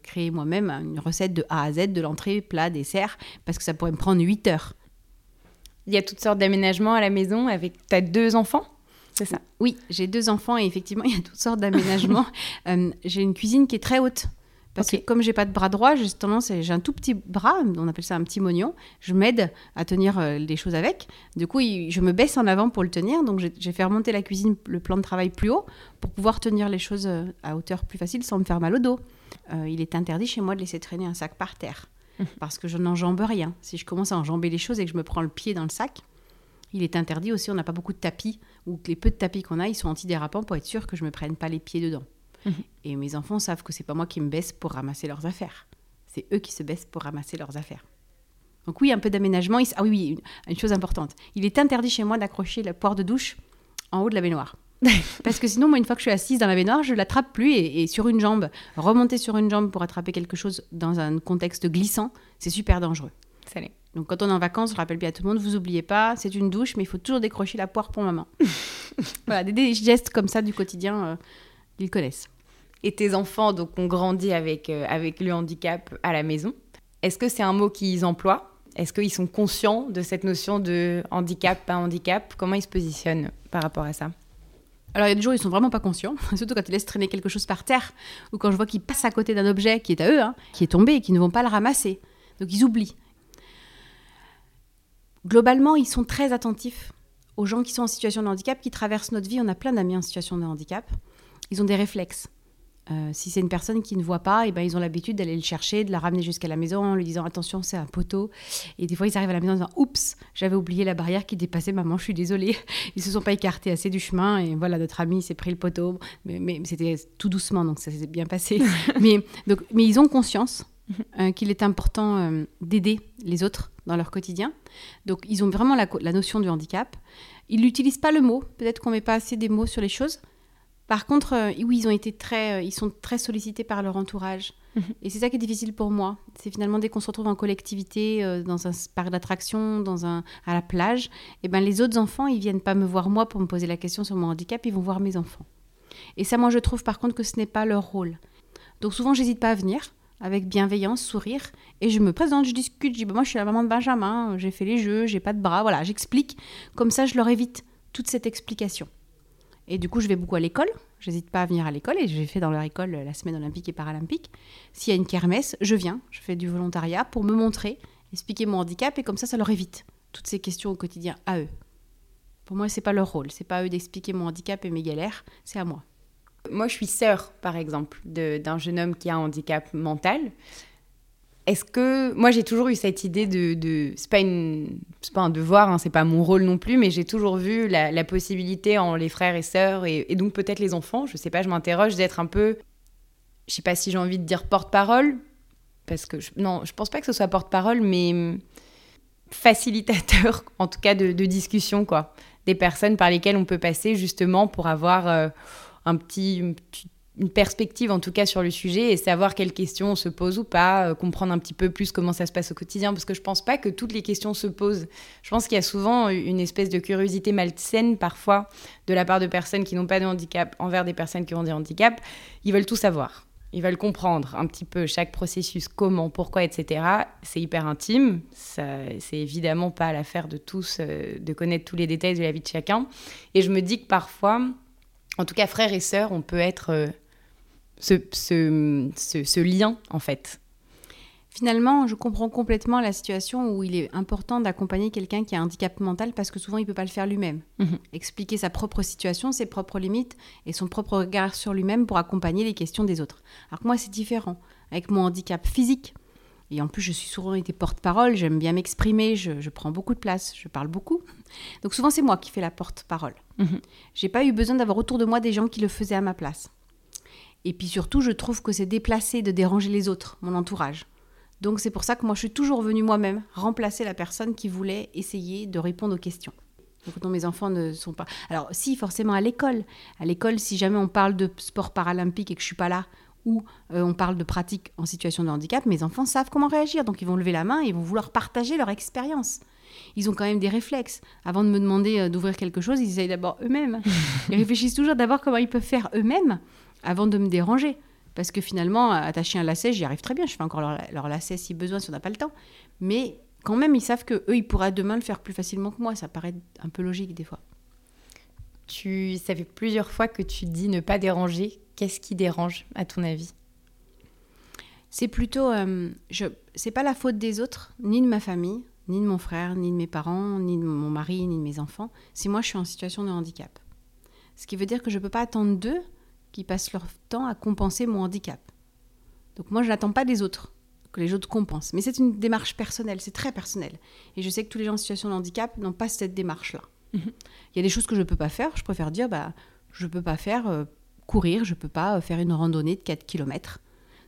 créer moi-même une recette de A à Z, de l'entrée, plat, dessert, parce que ça pourrait me prendre 8 heures. Il y a toutes sortes d'aménagements à la maison avec ta deux enfants c'est ça? Oui, j'ai deux enfants et effectivement, il y a toutes sortes d'aménagements. Euh, j'ai une cuisine qui est très haute. Parce que comme j'ai pas de bras droit, j'ai tendance, j'ai un tout petit bras, on appelle ça un petit mognon. Je m'aide à tenir euh, les choses avec. Du coup, je me baisse en avant pour le tenir. Donc, j'ai fait remonter la cuisine, le plan de travail plus haut pour pouvoir tenir les choses euh, à hauteur plus facile sans me faire mal au dos. Euh, il est interdit chez moi de laisser traîner un sac par terre mmh. parce que je n'enjambe rien. Si je commence à enjamber les choses et que je me prends le pied dans le sac, il est interdit aussi. On n'a pas beaucoup de tapis ou les peu de tapis qu'on a, ils sont antidérapants pour être sûr que je me prenne pas les pieds dedans. Mhm. Et mes enfants savent que c'est pas moi qui me baisse pour ramasser leurs affaires. C'est eux qui se baissent pour ramasser leurs affaires. Donc oui, un peu d'aménagement. Ah oui, oui, une, chose importante. Il est interdit chez moi d'accrocher la poire de douche en haut de la baignoire. Parce que sinon, moi, une fois que je suis assise dans la baignoire, je l'attrape plus et, et, sur une jambe, remonter sur une jambe pour attraper quelque chose dans un contexte glissant, c'est super dangereux. Ça l'est. Donc quand on est en vacances, je rappelle bien à tout le monde, vous oubliez pas, c'est une douche, mais il faut toujours décrocher la poire pour maman. voilà, des, des, gestes comme ça du quotidien, euh, ils connaissent. Et tes enfants donc ont grandi avec, euh, avec le handicap à la maison. Est-ce que c'est un mot qu'ils emploient? Est-ce qu'ils sont conscients de cette notion de handicap, pas handicap? Comment ils se positionnent par rapport à ça? Alors, il y a des jours, ils sont vraiment pas conscients, surtout quand ils laissent traîner quelque chose par terre, ou quand je vois qu'ils passent à côté d'un objet qui est à eux, hein, qui est tombé et qu'ils ne vont pas le ramasser. Donc, ils oublient. Globalement, ils sont très attentifs aux gens qui sont en situation de handicap, qui traversent notre vie. On a plein d'amis en situation de handicap. Ils ont des réflexes. Euh, si c'est une personne qui ne voit pas, et eh ben, ils ont l'habitude d'aller le chercher, de la ramener jusqu'à la maison en lui disant attention, c'est un poteau. Et des fois, ils arrivent à la maison en disant oups, j'avais oublié la barrière qui dépassait maman, je suis désolée. Ils se sont pas écartés assez du chemin et voilà, notre ami s'est pris le poteau. Mais, mais c'était tout doucement, donc ça s'est bien passé. mais, donc, mais ils ont conscience euh, qu'il est important euh, d'aider les autres dans leur quotidien. Donc ils ont vraiment la, la notion du handicap. Ils n'utilisent pas le mot, peut-être qu'on met pas assez des mots sur les choses. Par contre, euh, oui, ils ont été très, euh, ils sont très sollicités par leur entourage. Mhm. Et c'est ça qui est difficile pour moi. C'est finalement dès qu'on se retrouve en collectivité, euh, dans un parc d'attractions, dans un, à la plage, et eh ben les autres enfants, ils viennent pas me voir moi pour me poser la question sur mon handicap, ils vont voir mes enfants. Et ça, moi, je trouve par contre que ce n'est pas leur rôle. Donc souvent, j'hésite pas à venir avec bienveillance, sourire, et je me présente, je discute, je dis bah, moi je suis la maman de Benjamin, j'ai fait les jeux, j'ai pas de bras, voilà, j'explique. Comme ça, je leur évite toute cette explication. Et du coup, je vais beaucoup à l'école. J'hésite pas à venir à l'école et j'ai fait dans leur école la semaine olympique et paralympique. S'il y a une kermesse, je viens. Je fais du volontariat pour me montrer, expliquer mon handicap et comme ça, ça leur évite toutes ces questions au quotidien à eux. Pour moi, c'est pas leur rôle. C'est pas à eux d'expliquer mon handicap et mes galères. C'est à moi. Moi, je suis sœur, par exemple, d'un jeune homme qui a un handicap mental. Est-ce que moi j'ai toujours eu cette idée de, c'est pas pas un devoir hein, c'est pas mon rôle non plus mais j'ai toujours vu la, possibilité en les frères et sœurs et, donc peut-être les enfants je sais pas je m'interroge d'être un peu je sais pas si j'ai envie de dire porte-parole parce que je, non je pense pas que ce soit porte-parole mais facilitateur en tout cas de, discussion quoi des personnes par lesquelles on peut passer justement pour avoir euh, un petit, une perspective en tout cas sur le sujet et savoir quelles questions on se pose ou pas, euh, comprendre un petit peu plus comment ça se passe au quotidien, parce que je pense pas que toutes les questions se posent. Je pense qu'il y a souvent une espèce de curiosité malsaine parfois de la part de personnes qui n'ont pas de handicap envers des personnes qui ont des handicaps. Ils veulent tout savoir. Ils veulent comprendre un petit peu chaque processus, comment, pourquoi, etc. C'est hyper intime. C'est évidemment pas l'affaire de tous euh, de connaître tous les détails de la vie de chacun. Et je me dis que parfois, en tout cas, frères et sœurs, on peut être euh, ce, ce, ce, ce, lien, en fait. Finalement, je comprends complètement la situation où il est important d'accompagner quelqu'un qui a un handicap mental parce que souvent il ne peut pas le faire lui-même. Mmh. Expliquer sa propre situation, ses propres limites et son propre regard sur lui-même pour accompagner les questions des autres. Alors que moi, c'est différent. Avec mon handicap physique, et en plus, je suis souvent été porte-parole, j'aime bien m'exprimer, je, je, prends beaucoup de place, je parle beaucoup. Donc souvent, c'est moi qui fais la porte-parole. Mmh. J'ai pas eu besoin d'avoir autour de moi des gens qui le faisaient à ma place. Et puis surtout, je trouve que c'est déplacé de déranger les autres, mon entourage. Donc c'est pour ça que moi, je suis toujours venue moi-même remplacer la personne qui voulait essayer de répondre aux questions. Donc non, mes enfants ne sont pas... Alors si, forcément à l'école. À l'école, si jamais on parle de sport paralympique et que je suis pas là, ou euh, on parle de pratique en situation de handicap, mes enfants savent comment réagir. Donc ils vont lever la main et ils vont vouloir partager leur expérience. Ils ont quand même des réflexes. Avant de me demander euh, d'ouvrir quelque chose, ils essayent d'abord eux-mêmes. Ils réfléchissent toujours d'abord comment ils peuvent faire eux-mêmes avant de me déranger. Parce que finalement, attacher un lacet, j'y arrive très bien. Je fais encore leur, leur lacet si besoin, si on n'a pas le temps. Mais quand même, ils savent que eux, ils pourraient demain le faire plus facilement que moi. Ça paraît un peu logique des fois. Tu, ça fait plusieurs fois que tu dis ne pas déranger. Qu'est-ce qui dérange, à ton avis? C'est plutôt, euh, je, c'est pas la faute des autres, ni de ma famille, ni de mon frère, ni de mes parents, ni de mon mari, ni de mes enfants. C'est moi, je suis en situation de handicap. Ce qui veut dire que je peux pas attendre d'eux qui passent leur temps à compenser mon handicap. Donc moi, je n'attends pas des autres que les autres compensent. Mais c'est une démarche personnelle, c'est très personnel. Et je sais que tous les gens en situation de handicap n'ont pas cette démarche-là. Mmh. Il y a des choses que je ne peux pas faire. Je préfère dire, bah, je ne peux pas faire euh, courir, je ne peux pas euh, faire une randonnée de 4 km.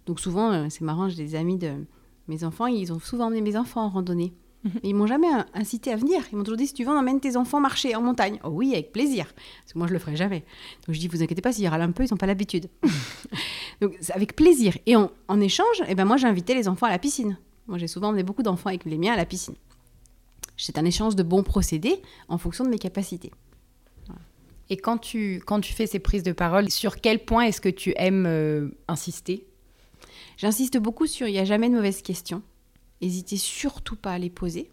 Donc souvent, euh, c'est marrant, j'ai des amis de mes enfants, ils ont souvent emmené mes enfants en randonnée. Ils m'ont jamais in- incité à venir. Ils m'ont toujours dit si tu veux, on emmène tes enfants marcher en montagne. Oh oui, avec plaisir. Parce que moi, je le ferai jamais. Donc je dis vous inquiétez pas, s'ils râlent un peu, ils n'ont pas l'habitude. Donc c'est avec plaisir. Et en, en échange, eh ben, moi, j'ai invité les enfants à la piscine. Moi, j'ai souvent emmené beaucoup d'enfants avec les miens à la piscine. C'est un échange de bons procédés en fonction de mes capacités. Et quand tu, quand tu fais ces prises de parole, sur quel point est-ce que tu aimes euh, insister? J'insiste beaucoup sur il n'y a jamais de mauvaises questions. N'hésitez surtout pas à les poser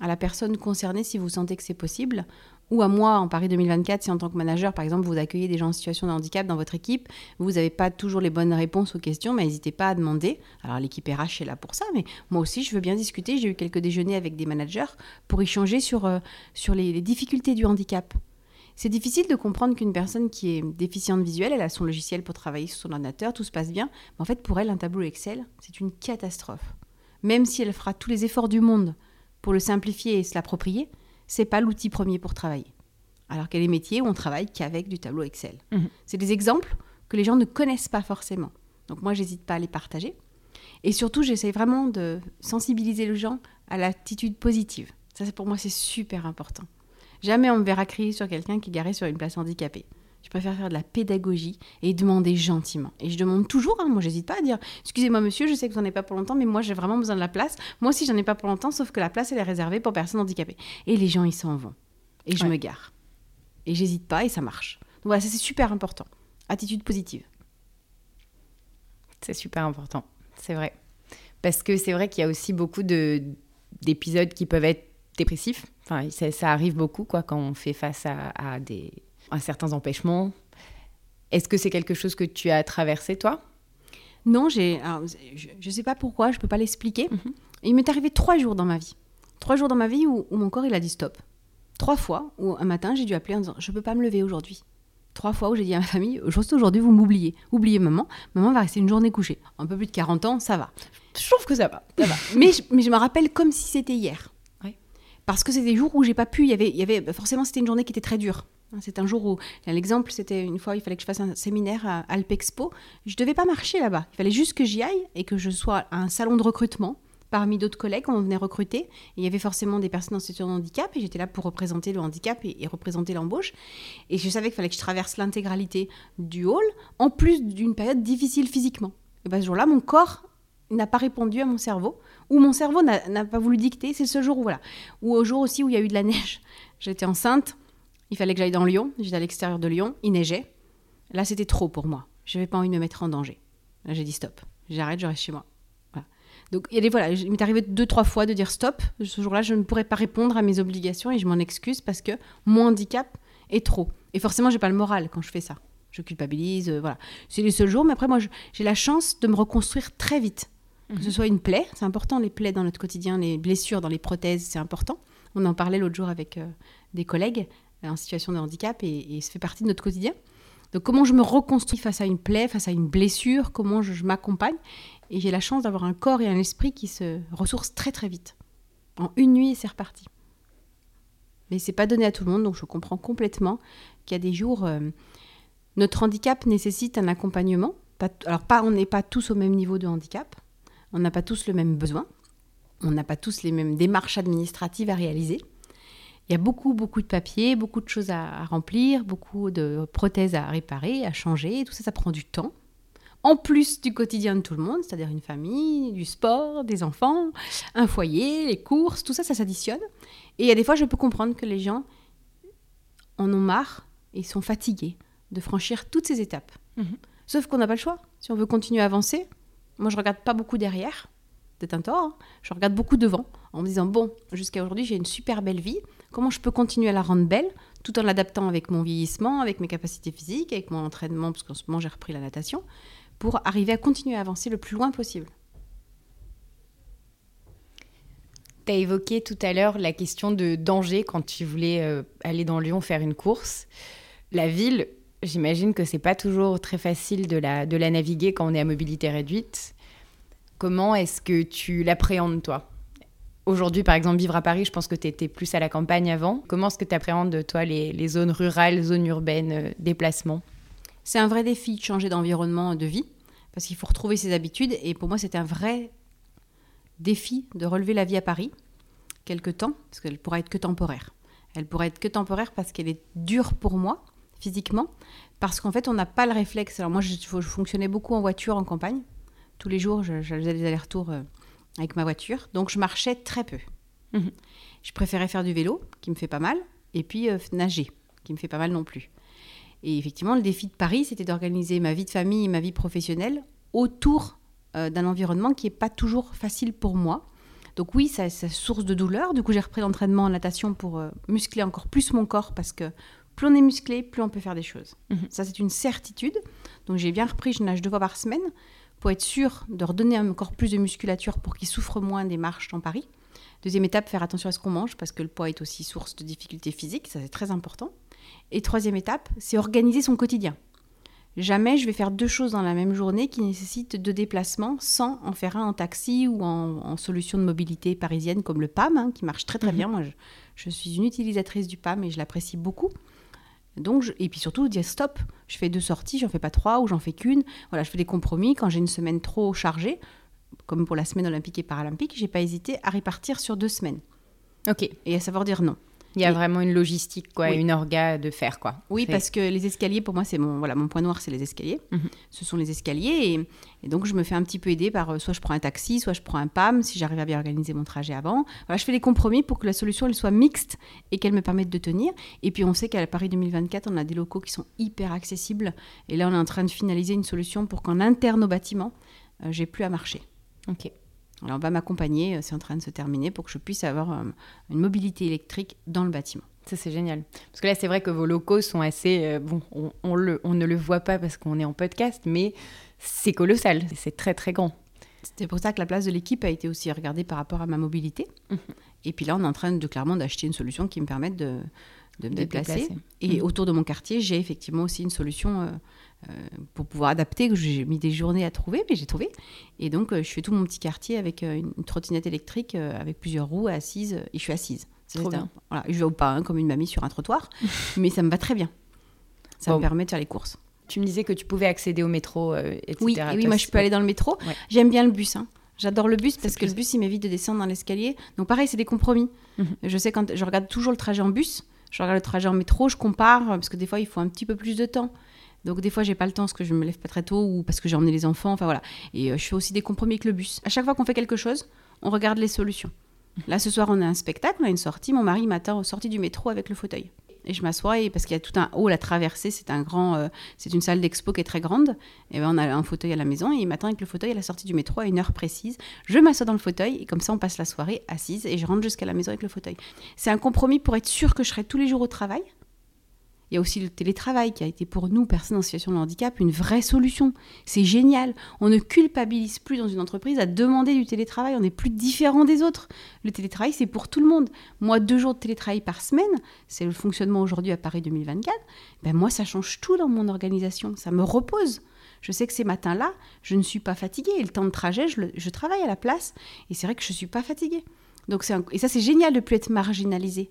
à la personne concernée si vous sentez que c'est possible. Ou à moi, en Paris 2024, si en tant que manager, par exemple, vous accueillez des gens en situation de handicap dans votre équipe, vous n'avez pas toujours les bonnes réponses aux questions, mais n'hésitez pas à demander. Alors l'équipe RH est là pour ça, mais moi aussi, je veux bien discuter. J'ai eu quelques déjeuners avec des managers pour échanger sur, euh, sur les, les difficultés du handicap. C'est difficile de comprendre qu'une personne qui est déficiente visuelle, elle a son logiciel pour travailler sur son ordinateur, tout se passe bien. Mais en fait, pour elle, un tableau Excel, c'est une catastrophe. Même si elle fera tous les efforts du monde pour le simplifier et se l'approprier, c'est pas l'outil premier pour travailler. Alors qu'il y a des métiers où on travaille qu'avec du tableau Excel. Mhm. C'est des exemples que les gens ne connaissent pas forcément. Donc moi, j'hésite pas à les partager. Et surtout, j'essaie vraiment de sensibiliser les gens à l'attitude positive. Ça, c'est- pour moi, c'est super important. Jamais on me verra crier sur quelqu'un qui est garé sur une place handicapée. Je préfère faire de la pédagogie et demander gentiment. Et je demande toujours, hein, moi j'hésite pas à dire Excusez-moi monsieur, je sais que vous n'en avez pas pour longtemps, mais moi j'ai vraiment besoin de la place. Moi aussi j'en ai pas pour longtemps, sauf que la place elle est réservée pour personnes handicapées. Et les gens ils s'en vont. Et je Ouais. me gare. Et j'hésite pas et ça marche. Donc voilà, ça c'est super important. Attitude positive. C'est super important, c'est vrai. Parce que c'est vrai qu'il y a aussi beaucoup de, d'épisodes qui peuvent être dépressifs. Enfin, ça, ça arrive beaucoup quoi, quand on fait face à, à des, à certains empêchements. Est-ce que c'est quelque chose que tu as traversé, toi? Non, j'ai, alors, je ne sais pas pourquoi, je peux pas l'expliquer. Mhm. Il m'est arrivé trois jours dans ma vie. Trois jours dans ma vie où, où mon corps il a dit stop. Trois fois où un matin j'ai dû appeler en disant je peux pas me lever aujourd'hui. Trois fois où j'ai dit à ma famille juste aujourd'hui vous m'oubliez. Oubliez maman. Maman va rester une journée couchée. Un peu plus de 40 ans, ça va. Je trouve que ça va. Ça va. mais, je, mais je me rappelle comme si c'était hier. Parce que c'est des jours où j'ai pas pu. Il y avait, il y avait forcément c'était une journée qui était très dure. Hein, C'est un jour où l'exemple c'était une fois il fallait que je fasse un séminaire à Alpexpo. Je devais pas marcher là-bas. Il fallait juste que j'y aille et que je sois à un salon de recrutement parmi d'autres collègues on venait recruter. Il y avait forcément des personnes en situation de handicap et j'étais là pour représenter le handicap et, représenter l'embauche. Et je savais qu'il fallait que je traverse l'intégralité du hall en plus d'une période difficile physiquement. Et ben, ce jour-là, mon corps n'a pas répondu à mon cerveau, ou mon cerveau n'a pas voulu dicter. C'est ce jour où, voilà. Ou au jour aussi où il y a eu de la neige. J'étais enceinte, il fallait que j'aille dans Lyon, j'étais à l'extérieur de Lyon, il neigeait. Là, c'était trop pour moi. Je n'avais pas envie de me mettre en danger. Là, j'ai dit stop. J'arrête, je reste chez moi. Voilà. Donc, des, voilà, il m'est arrivé deux, trois fois de dire stop. Ce jour-là, je ne pourrais pas répondre à mes obligations et je m'en excuse parce que mon handicap est trop. Et forcément, j'ai pas le moral quand je fais ça. Je culpabilise, euh, voilà. C'est les seuls jours, mais après, moi, je- j'ai la chance de me reconstruire très vite. Que ce soit une plaie, c'est important, les plaies dans notre quotidien, les blessures dans les prothèses, c'est important. On en parlait l'autre jour avec euh, des collègues en situation de handicap et, et ça fait partie de notre quotidien. Donc, comment je me reconstruis face à une plaie, face à une blessure, comment je, m'accompagne? Et j'ai la chance d'avoir un corps et un esprit qui se ressourcent très très vite. En une nuit, c'est reparti. Mais c'est pas donné à tout le monde, donc je comprends complètement qu'il y a des jours. euh, notre handicap nécessite un accompagnement. Alors, pas, on n'est pas tous au même niveau de handicap. On n'a pas tous le même besoin. On n'a pas tous les mêmes démarches administratives à réaliser. Il y a beaucoup, beaucoup de papiers, beaucoup de choses à, à remplir, beaucoup de prothèses à réparer, à changer. Tout ça, ça prend du temps. En plus du quotidien de tout le monde, c'est-à-dire une famille, du sport, des enfants, un foyer, les courses, tout ça, ça s'additionne. Et il y a des fois, je peux comprendre que les gens en ont marre et sont fatigués de franchir toutes ces étapes. Mhm. Sauf qu'on n'a pas le choix. Si on veut continuer à avancer, moi je regarde pas beaucoup derrière, c'est un tort, hein. je regarde beaucoup devant, en me disant, bon, jusqu'à aujourd'hui j'ai une super belle vie, comment je peux continuer à la rendre belle, tout en l'adaptant avec mon vieillissement, avec mes capacités physiques, avec mon entraînement, parce qu'en ce moment j'ai repris la natation, pour arriver à continuer à avancer le plus loin possible. Tu as évoqué tout à l'heure la question de danger quand tu voulais euh, aller dans Lyon faire une course. La ville, j'imagine que c'est pas toujours très facile de la, de la naviguer quand on est à mobilité réduite. Comment est-ce que tu l'appréhendes, toi? Aujourd'hui, par exemple, vivre à Paris, je pense que tu étais plus à la campagne avant. Comment est-ce que tu appréhendes, toi, les, zones rurales, zones urbaines, euh, déplacements? C'est un vrai défi de changer d'environnement de vie, parce qu'il faut retrouver ses habitudes, et pour moi c'est un vrai défi de relever la vie à Paris. quelque temps, parce qu'elle pourra être que temporaire. Elle pourrait être que temporaire parce qu'elle est dure pour moi, physiquement, parce qu'en fait, on n'a pas le réflexe. Alors moi, je, je, fonctionnais beaucoup en voiture en campagne. Tous les jours, je, je faisais des allers-retours euh, avec ma voiture. Donc, je marchais très peu. Mmh. Je préférais faire du vélo, qui me fait pas mal, et puis euh, nager, qui me fait pas mal non plus. Et effectivement, le défi de Paris, c'était d'organiser ma vie de famille et ma vie professionnelle autour euh, d'un environnement qui n'est pas toujours facile pour moi. Donc oui, ça, c'est source de douleur. Du coup, j'ai repris l'entraînement en natation pour euh, muscler encore plus mon corps parce que plus on est musclé, plus on peut faire des choses. Mmh. Ça, c'est une certitude. Donc j'ai bien repris, je nage deux fois par semaine pour être sûr de redonner encore plus de musculature pour qu'il souffre moins des marches dans Paris. Deuxième étape, faire attention à ce qu'on mange parce que le poids est aussi source de difficultés physiques, ça c'est très important. Et troisième étape, c'est organiser son quotidien. Jamais je vais faire deux choses dans la même journée qui nécessitent deux déplacements sans en faire un en taxi ou en, solution de mobilité parisienne comme le PAM, hein, qui marche très très mhm. bien. Moi, je, suis une utilisatrice du PAM et je l'apprécie beaucoup. Donc, et puis surtout, dire stop, je fais deux sorties, j'en fais pas trois ou j'en fais qu'une. Voilà, je fais des compromis. Quand j'ai une semaine trop chargée, comme pour la semaine olympique et paralympique, j'ai pas hésité à répartir sur deux semaines. Ok. Et à savoir dire non. Il y a vraiment une logistique, quoi, une orga de faire, quoi. Oui, parce que les escaliers, pour moi, c'est mon, voilà, mon point noir, c'est les escaliers. Mhm. Ce sont les escaliers. Et, donc, je me fais un petit peu aider par euh, soit je prends un taxi, soit je prends un PAM, si j'arrive à bien organiser mon trajet avant. Voilà, je fais des compromis pour que la solution, elle soit mixte et qu'elle me permette de tenir. Et puis, on sait qu'à Paris 2024, on a des locaux qui sont hyper accessibles. Et là, on est en train de finaliser une solution pour qu'en interne au bâtiment, euh, j'ai plus à marcher. Ok. Alors on va m'accompagner, euh, c'est en train de se terminer pour que je puisse avoir euh, une mobilité électrique dans le bâtiment. Ça c'est génial. Parce que là c'est vrai que vos locaux sont assez... Euh, bon, on, le, on ne le voit pas parce qu'on est en podcast, mais c'est colossal, c'est très très grand. C'était pour ça que la place de l'équipe a été aussi regardée par rapport à ma mobilité. Mhm. Et puis là, on est en train de clairement d'acheter une solution qui me permette de, de me déplacer. Et mhm. autour de mon quartier, j'ai effectivement aussi une solution euh, pour pouvoir adapter, que j'ai mis des journées à trouver, mais j'ai trouvé. Et donc, euh, je fais tout mon petit quartier avec euh, une trottinette électrique, avec plusieurs roues assises, et je suis assise. Trop bien. Voilà, je vais pas hein, comme une mamie sur un trottoir, mais ça me va très bien. Ça me permet de faire les courses. Tu me disais que tu pouvais accéder au métro, etc. Oui, oui moi je peux aller dans le métro. J'aime bien le bus. Hein. J'adore le bus parce que le bus, il m'évite de descendre dans l'escalier. Donc pareil, c'est des compromis. Mhm. Je sais quand je regarde toujours le trajet en bus, je regarde le trajet en métro, je compare parce que des fois, il faut un petit peu plus de temps. Donc des fois j'ai pas le temps parce que je me lève pas très tôt ou parce que j'ai emmené les enfants. Enfin voilà. Et euh, je fais aussi des compromis avec le bus. À chaque fois qu'on fait quelque chose, on regarde les solutions. Là ce soir on a un spectacle, on a une sortie. Mon mari m'attend sortie du métro avec le fauteuil. Et je m'assois parce qu'il y a tout un hall à traverser, c'est un grand, euh, c'est une salle d'expo qui est très grande. Et ben on a un fauteuil à la maison et il m'attend avec le fauteuil à la sortie du métro à une heure précise. Je m'assois dans le fauteuil et comme ça on passe la soirée assise et je rentre jusqu'à la maison avec le fauteuil. C'est un compromis pour être sûr que je serai tous les jours au travail il y a aussi le télétravail qui a été pour nous, personnes en situation de handicap, une vraie solution. C'est génial. On ne culpabilise plus dans une entreprise à demander du télétravail. On n'est plus différent des autres. Le télétravail, c'est pour tout le monde. Moi, deux jours de télétravail par semaine, c'est le fonctionnement aujourd'hui à Paris 2024. Ben moi, ça change tout dans mon organisation. Ça me repose. Je sais que ces matins-là, je ne suis pas fatiguée. Et le temps de trajet, je, travaille à la place. Et c'est vrai que je ne suis pas fatiguée. Donc Et ça, c'est génial de ne plus être marginalisé.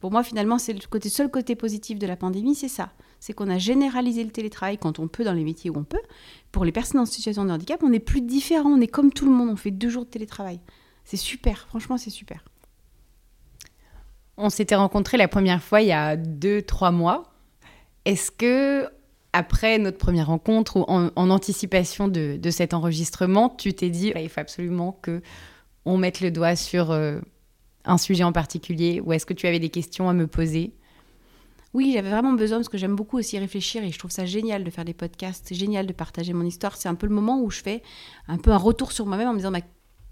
Pour moi, finalement, c'est le seul côté positif de la pandémie, c'est ça. C'est qu'on a généralisé le télétravail quand on peut, dans les métiers où on peut. Pour les personnes en situation de handicap, on n'est plus différent, on est comme tout le monde, on fait deux jours de télétravail. C'est super, franchement, c'est super. On s'était rencontrés la première fois il y a deux, trois mois. Est-ce que, après notre première rencontre ou en, anticipation de, cet enregistrement, tu t'es dit, il faut absolument que on mette le doigt sur... Euh, un sujet en particulier ou est-ce que tu avais des questions à me poser? Oui, j'avais vraiment besoin parce que j'aime beaucoup aussi réfléchir et je trouve ça génial de faire des podcasts, c'est génial de partager mon histoire. C'est un peu le moment où je fais un peu un retour sur moi-même en me disant bah,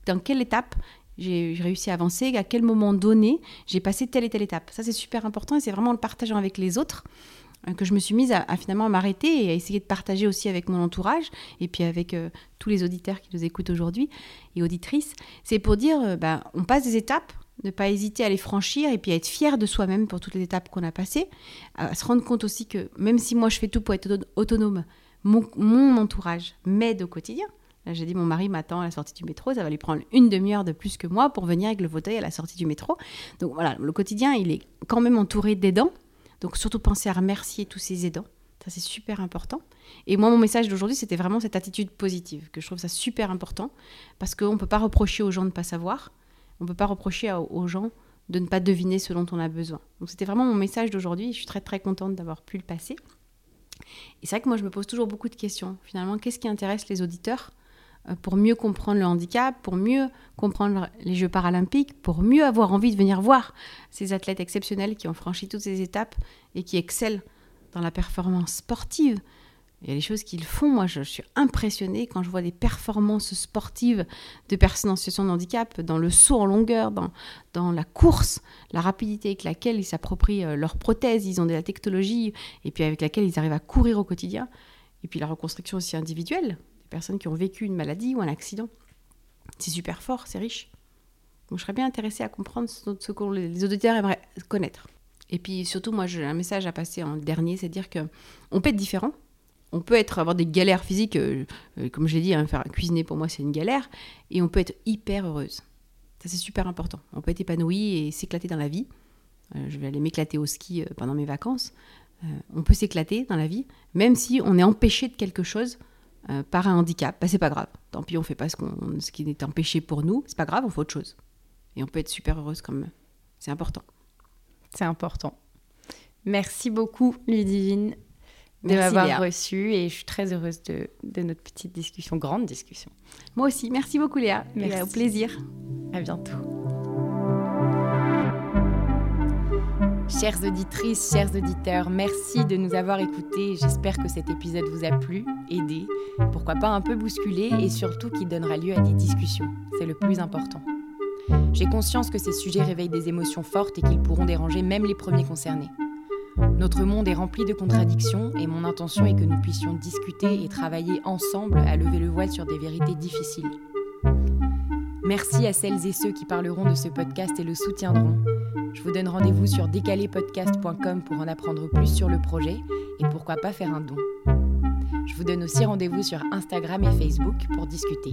dans quelle étape j'ai réussi à avancer, à quel moment donné j'ai passé telle et telle étape? Ça, c'est super important et c'est vraiment en le partageant avec les autres euh, que je me suis mise à, finalement m'arrêter et à essayer de partager aussi avec mon entourage et puis avec euh, tous les auditeurs qui nous écoutent aujourd'hui et auditrices. C'est pour dire, euh, bah, on passe des étapes ne pas hésiter à les franchir et puis à être fier de soi-même pour toutes les étapes qu'on a passées, à se rendre compte aussi que même si moi je fais tout pour être autonome, mon, entourage m'aide au quotidien. Là, j'ai dit, mon mari m'attend à la sortie du métro, ça va lui prendre une demi-heure de plus que moi pour venir avec le fauteuil à la sortie du métro. Donc voilà, le quotidien, il est quand même entouré d'aidants. Donc surtout penser à remercier tous ces aidants. Ça, c'est super important. Et moi, mon message d'aujourd'hui, c'était vraiment cette attitude positive, que je trouve ça super important, parce qu'on ne peut pas reprocher aux gens de ne pas savoir On ne peut pas reprocher aux gens de ne pas deviner ce dont on a besoin. Donc c'était vraiment mon message d'aujourd'hui. Je suis très très contente d'avoir pu le passer. Et c'est vrai que moi je me pose toujours beaucoup de questions. Finalement, qu'est-ce qui intéresse les auditeurs euh, pour mieux comprendre le handicap, pour mieux comprendre les Jeux paralympiques, pour mieux avoir envie de venir voir ces athlètes exceptionnels qui ont franchi toutes ces étapes et qui excellent dans la performance sportive, il y a des choses qu'ils font. Moi, je, suis impressionnée quand je vois des performances sportives de personnes en situation de handicap, dans le saut en longueur, dans, dans la course, la rapidité avec laquelle ils s'approprient euh, leurs prothèses, ils ont de la technologie, et puis avec laquelle ils arrivent à courir au quotidien. Et puis la reconstruction aussi individuelle, des personnes qui ont vécu une maladie ou un accident. C'est super fort, c'est riche. Donc je serais bien intéressée à comprendre ce, que les auditeurs aimeraient connaître. Et puis surtout, moi, j'ai un message à passer en dernier, c'est dire que on peut être différent, on peut être avoir des galères physiques, euh, euh, comme j'ai dit, hein, faire cuisiner pour moi c'est une galère, et on peut être hyper heureuse. Ça c'est super important. On peut être épanoui et s'éclater dans la vie. Euh, je vais aller m'éclater au ski pendant mes vacances. on peut s'éclater dans la vie, même si on est empêché de quelque chose par un handicap. Bah, c'est pas grave. Tant pis, on fait pas ce, ce qui est empêché pour nous. C'est pas grave, on fait autre chose. Et on peut être super heureuse comme c'est important. C'est important. Merci beaucoup, Ludivine de m'avoir reçu et je suis très heureuse de, notre petite discussion, grande discussion. Moi aussi, merci beaucoup Léa, merci. au plaisir. À bientôt. Chères auditrices, chers auditeurs, merci de nous avoir écoutés. J'espère que cet épisode vous a plu, aidé, pourquoi pas un peu bousculé et surtout qu'il donnera lieu à des discussions. C'est le plus important. J'ai conscience que ces sujets réveillent des émotions fortes et qu'ils pourront déranger même les premiers concernés. Notre monde est rempli de contradictions et mon intention est que nous puissions discuter et travailler ensemble à lever le voile sur des vérités difficiles. Merci à celles et ceux qui parleront de ce podcast et le soutiendront. Je vous donne rendez-vous sur décalépodcast.com pour en apprendre plus sur le projet et pourquoi pas faire un don. Je vous donne aussi rendez-vous sur Instagram et Facebook pour discuter.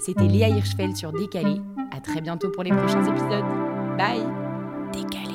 C'était Léa Hirschfeld sur Décalé. À très bientôt pour les prochains épisodes. Bye Décalé.